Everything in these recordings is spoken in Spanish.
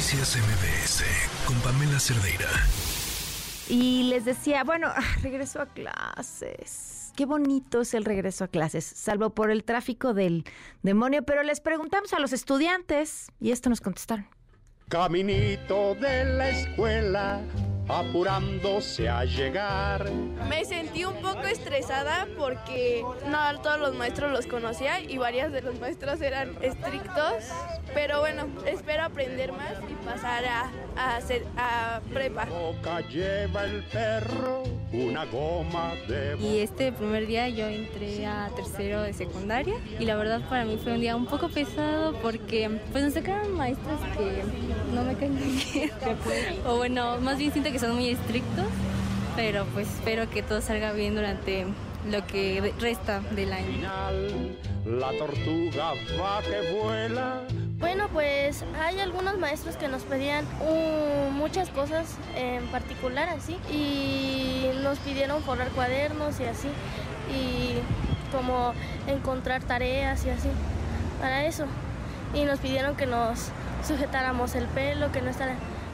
Noticias MBS con Pamela Cerdeira. Y les decía, bueno, regreso a clases. Qué bonito es el regreso a clases, salvo por el tráfico del demonio, pero les preguntamos a los estudiantes y esto nos contestaron. Caminito de la escuela, apurándose a llegar. Me sentí un poco estresada porque no todos los maestros los conocía y varios de los maestros eran estrictos, pero bueno, espero aprender más y pasar a, a, hacer, a prepa. Boca lleva el perro una goma de... Y este primer día yo entré a tercero de secundaria y la verdad para mí fue un día un poco pesado porque pues nos sacaron maestros que no me caen bien. o bueno, más bien siento que son muy estrictos, pero pues espero que todo salga bien durante lo que resta del año. Final, la tortuga va que vuela. Bueno, pues hay algunos maestros que nos pedían uh, muchas cosas en particular así y nos pidieron forrar cuadernos y así y como encontrar tareas y así para eso y nos pidieron que nos sujetáramos el pelo, que no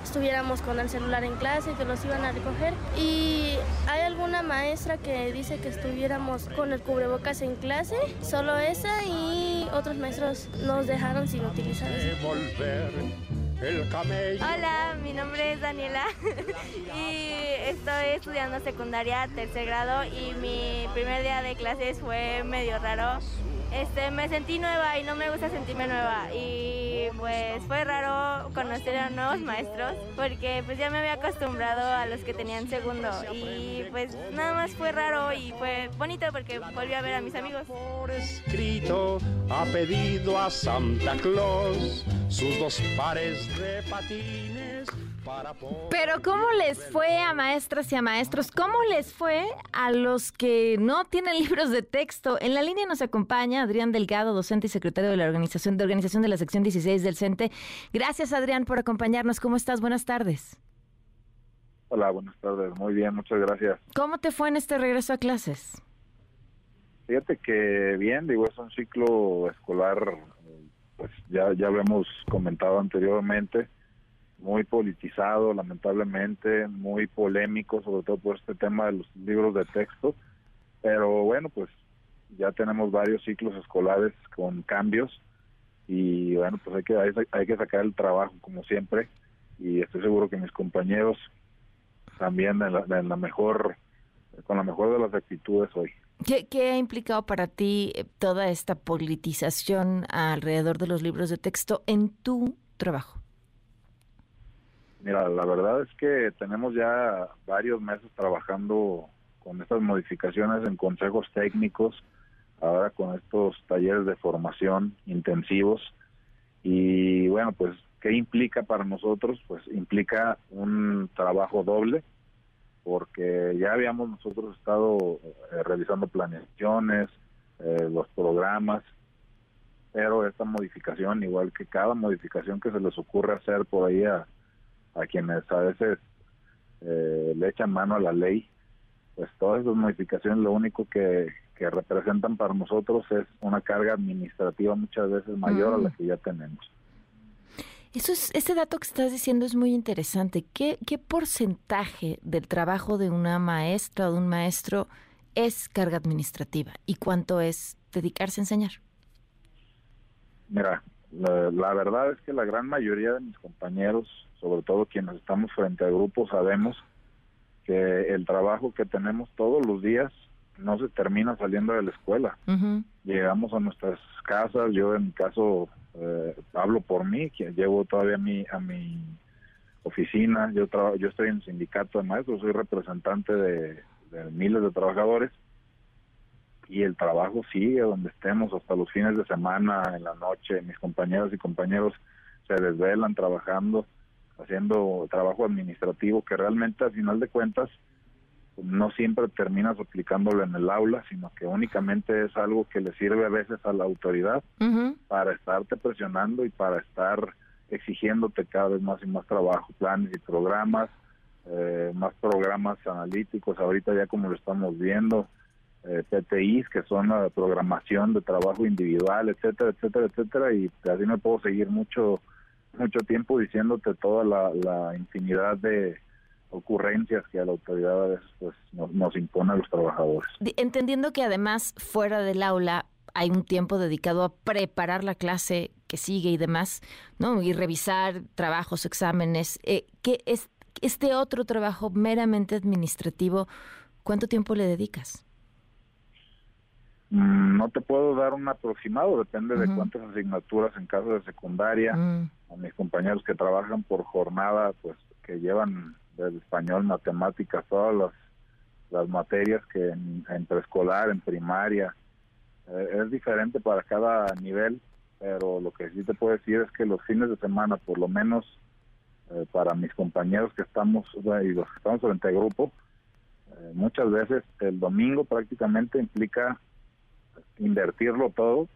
estuviéramos con el celular en clase, que los iban a recoger. Y hay alguna maestra que dice que estuviéramos con el cubrebocas en clase, solo esa y otros maestros nos dejaron sin utilizar. Hola, mi nombre es Daniela y estoy estudiando secundaria tercer grado y mi primer día de clases fue medio raro. Este, me sentí nueva y no me gusta sentirme nueva y pues fue raro conocer a nuevos maestros porque pues ya me había acostumbrado a los que tenían segundo y pues nada más fue raro y fue bonito porque volví a ver a mis amigos. Por escrito ha pedido a Santa Claus sus dos pares de patines. Pero ¿cómo les fue a maestras y a maestros? ¿Cómo les fue a los que no tienen libros de texto? En la línea nos acompaña Adrián Delgado, docente y secretario de la organización de organización de la sección 16 del CENTE. Gracias Adrián por acompañarnos. ¿Cómo estás? Buenas tardes. Hola, buenas tardes. Muy bien, muchas gracias. ¿Cómo te fue en este regreso a clases? Fíjate que bien, digo, es un ciclo escolar, eh, pues ya, ya lo hemos comentado anteriormente, muy politizado, lamentablemente, muy polémico, sobre todo por este tema de los libros de texto. Pero bueno, pues ya tenemos varios ciclos escolares con cambios y bueno, pues hay que, hay, que sacar el trabajo como siempre y estoy seguro que mis compañeros también en la, en la mejor, con la mejor de las actitudes hoy. ¿Qué, qué ha implicado para ti eh, toda esta politización alrededor de los libros de texto en tu trabajo? Mira, la verdad es que tenemos ya varios meses trabajando con estas modificaciones en consejos técnicos, ahora con estos talleres de formación intensivos. Y bueno, pues, ¿qué implica para nosotros? Pues implica un trabajo doble, porque ya habíamos nosotros estado eh, realizando planeaciones, eh, los programas, pero esta modificación, igual que cada modificación que se les ocurre hacer por ahí a, a quienes a veces eh, le echan mano a la ley, pues todas esas modificaciones lo único que, que representan para nosotros es una carga administrativa muchas veces mayor a la que ya tenemos. Eso es, ese dato que estás diciendo es muy interesante. ¿Qué, ¿Qué porcentaje del trabajo de una maestra o de un maestro es carga administrativa y cuánto es dedicarse a enseñar? Mira, la, la verdad es que la gran mayoría de mis compañeros, sobre todo quienes estamos frente a grupos, sabemos que el trabajo que tenemos todos los días no se termina saliendo de la escuela. Llegamos a nuestras casas, yo en mi caso eh, hablo por mí, que llevo todavía a mi, a mi oficina, yo, traba- yo estoy en el sindicato de maestros, soy representante de, de miles de trabajadores y el trabajo sigue donde estemos hasta los fines de semana, en la noche, mis compañeras y compañeros se desvelan trabajando, haciendo trabajo administrativo que realmente al final de cuentas no siempre terminas aplicándolo en el aula, sino que únicamente es algo que le sirve a veces a la autoridad para estarte presionando y para estar exigiéndote cada vez más y más trabajo, planes y programas, eh, más programas analíticos, ahorita ya como lo estamos viendo, eh, PTIs, que son la programación de trabajo individual, etcétera, etcétera, etcétera, y así me puedo seguir mucho mucho tiempo diciéndote toda la, infinidad de ocurrencias que a la autoridad a veces pues, nos, impone a los trabajadores. Entendiendo que además fuera del aula hay un tiempo dedicado a preparar la clase que sigue y demás, ¿no? Y revisar trabajos, exámenes. Eh, ¿Qué es este otro trabajo meramente administrativo? ¿Cuánto tiempo le dedicas? Mm, no te puedo dar un aproximado, depende de cuántas asignaturas en caso de secundaria. Mm. A mis compañeros que trabajan por jornada, pues que llevan del español, matemáticas, todas las, las materias que en, preescolar, en primaria, eh, es diferente para cada nivel, pero lo que sí te puedo decir es que los fines de semana, por lo menos eh, para mis compañeros que estamos y los que estamos frente al grupo, eh, muchas veces el domingo prácticamente implica invertirlo todo,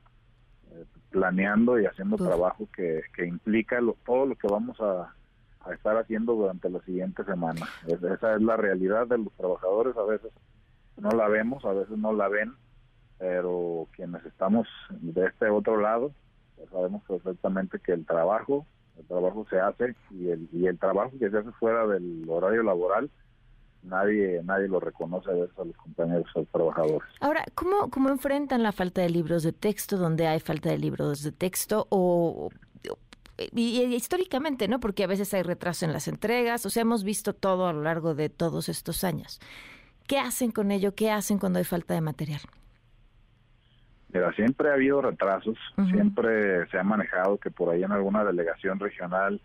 eh, planeando y haciendo trabajo que, que implica lo, todo lo que vamos a, estar haciendo durante la siguiente semana. esa es la realidad de los trabajadores, a veces no la vemos, a veces no la ven, pero quienes estamos de este otro lado, pues sabemos perfectamente que el trabajo, el trabajo se hace y el, y el trabajo que se hace fuera del horario laboral, nadie nadie lo reconoce a veces a los compañeros, a los trabajadores. Ahora, ¿cómo, ¿cómo enfrentan la falta de libros de texto donde hay falta de libros de texto o, y, históricamente, ¿no? Porque a veces hay retraso en las entregas, o sea, hemos visto todo a lo largo de todos estos años. ¿Qué hacen con ello? ¿Qué hacen cuando hay falta de material? Mira, siempre ha habido retrasos, siempre se ha manejado que por ahí en alguna delegación regional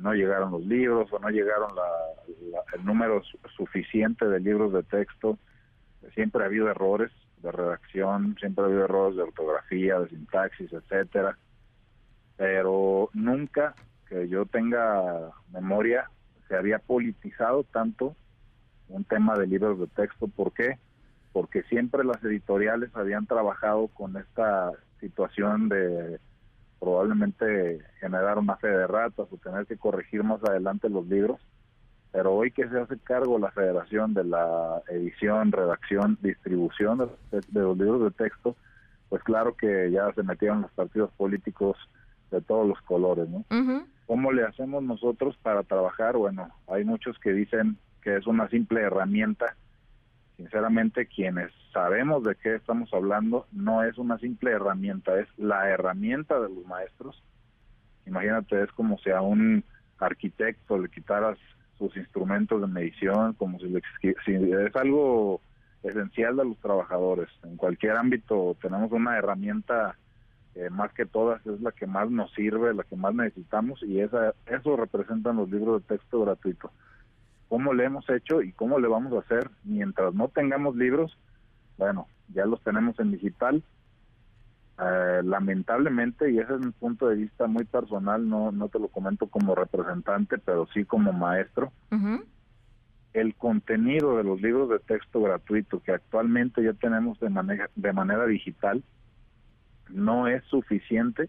no llegaron los libros o no llegaron el número suficiente de libros de texto. Siempre ha habido errores de redacción, siempre ha habido errores de ortografía, de sintaxis, etcétera. Pero nunca que yo tenga memoria se había politizado tanto un tema de libros de texto. ¿Por qué? Porque siempre las editoriales habían trabajado con esta situación de probablemente generar una fe de ratas o tener que corregir más adelante los libros. Pero hoy que se hace cargo la federación de la edición, redacción, distribución de, los libros de texto, pues claro que ya se metieron los partidos políticos de todos los colores, ¿no? ¿Cómo le hacemos nosotros para trabajar? Bueno, hay muchos que dicen que es una simple herramienta sinceramente quienes sabemos de qué estamos hablando no es una simple herramienta, es la herramienta de los maestros. Imagínate, es como si a un arquitecto le quitaras sus instrumentos de medición, como si, le, es algo esencial de los trabajadores. En cualquier ámbito tenemos una herramienta más que todas es la que más nos sirve, la que más necesitamos y esa, eso representan los libros de texto gratuitos cómo le hemos hecho y cómo le vamos a hacer mientras no tengamos libros. Bueno, ya los tenemos en digital. Eh, lamentablemente, y ese es mi punto de vista muy personal, no, no te lo comento como representante, pero sí como maestro, el contenido de los libros de texto gratuito que actualmente ya tenemos de manera, de manera digital no es suficiente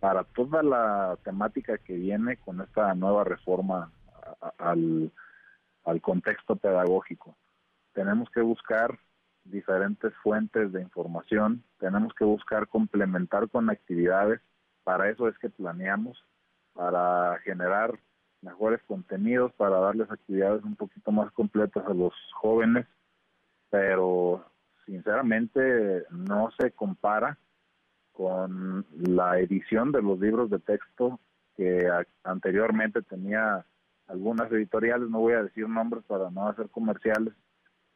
para toda la temática que viene con esta nueva reforma al, al contexto pedagógico. Tenemos que buscar diferentes fuentes de información, tenemos que buscar complementar con actividades, para eso es que planeamos, para generar mejores contenidos, para darles actividades un poquito más completas a los jóvenes, pero sinceramente no se compara con la edición de los libros de texto que anteriormente tenía algunas editoriales, no voy a decir nombres para no hacer comerciales,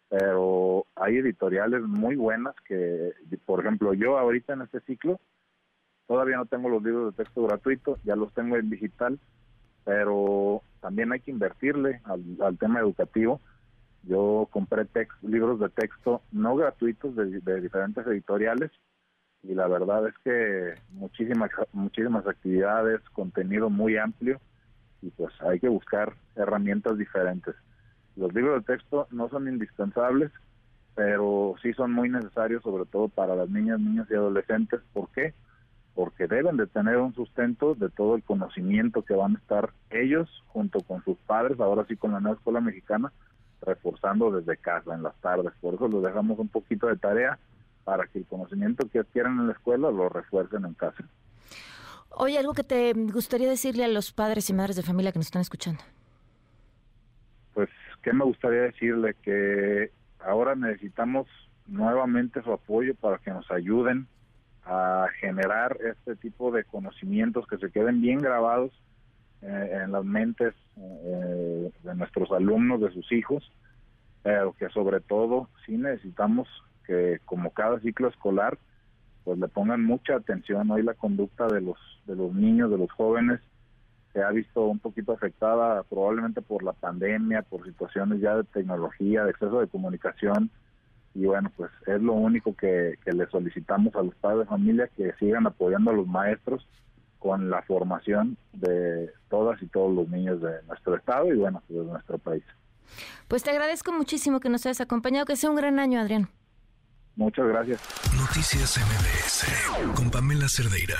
pero hay editoriales muy buenas que, por ejemplo, yo ahorita en este ciclo todavía no tengo los libros de texto gratuitos, ya los tengo en digital, pero también hay que invertirle al, tema educativo. Yo compré libros de texto no gratuitos de, de, diferentes editoriales y la verdad es que muchísimas muchísimas actividades, contenido muy amplio y pues hay que buscar herramientas diferentes. Los libros de texto no son indispensables, pero sí son muy necesarios, sobre todo para las niñas, niños y adolescentes. ¿Por qué? Porque deben de tener un sustento de todo el conocimiento que van a estar ellos junto con sus padres, ahora sí con la nueva escuela mexicana, reforzando desde casa en las tardes. Por eso les dejamos un poquito de tarea para que el conocimiento que adquieran en la escuela lo refuercen en casa. Oye, algo que te gustaría decirle a los padres y madres de familia que nos están escuchando. Pues, ¿qué me gustaría decirle? Que ahora necesitamos nuevamente su apoyo para que nos ayuden a generar este tipo de conocimientos que se queden bien grabados eh, en las mentes eh, de nuestros alumnos, de sus hijos, pero que sobre todo sí necesitamos que como cada ciclo escolar pues le pongan mucha atención hoy la conducta de los de los niños de los jóvenes. Se ha visto un poquito afectada probablemente por la pandemia por situaciones ya de tecnología de exceso de comunicación. Y bueno pues es lo único que, que le solicitamos a los padres de familia que sigan apoyando a los maestros con la formación de todas y todos los niños de nuestro estado y bueno de nuestro país. Pues te agradezco muchísimo que nos hayas acompañado. Que sea un gran año Adrián Muchas gracias. Noticias MBS con Pamela Cerdeira.